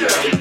Yeah.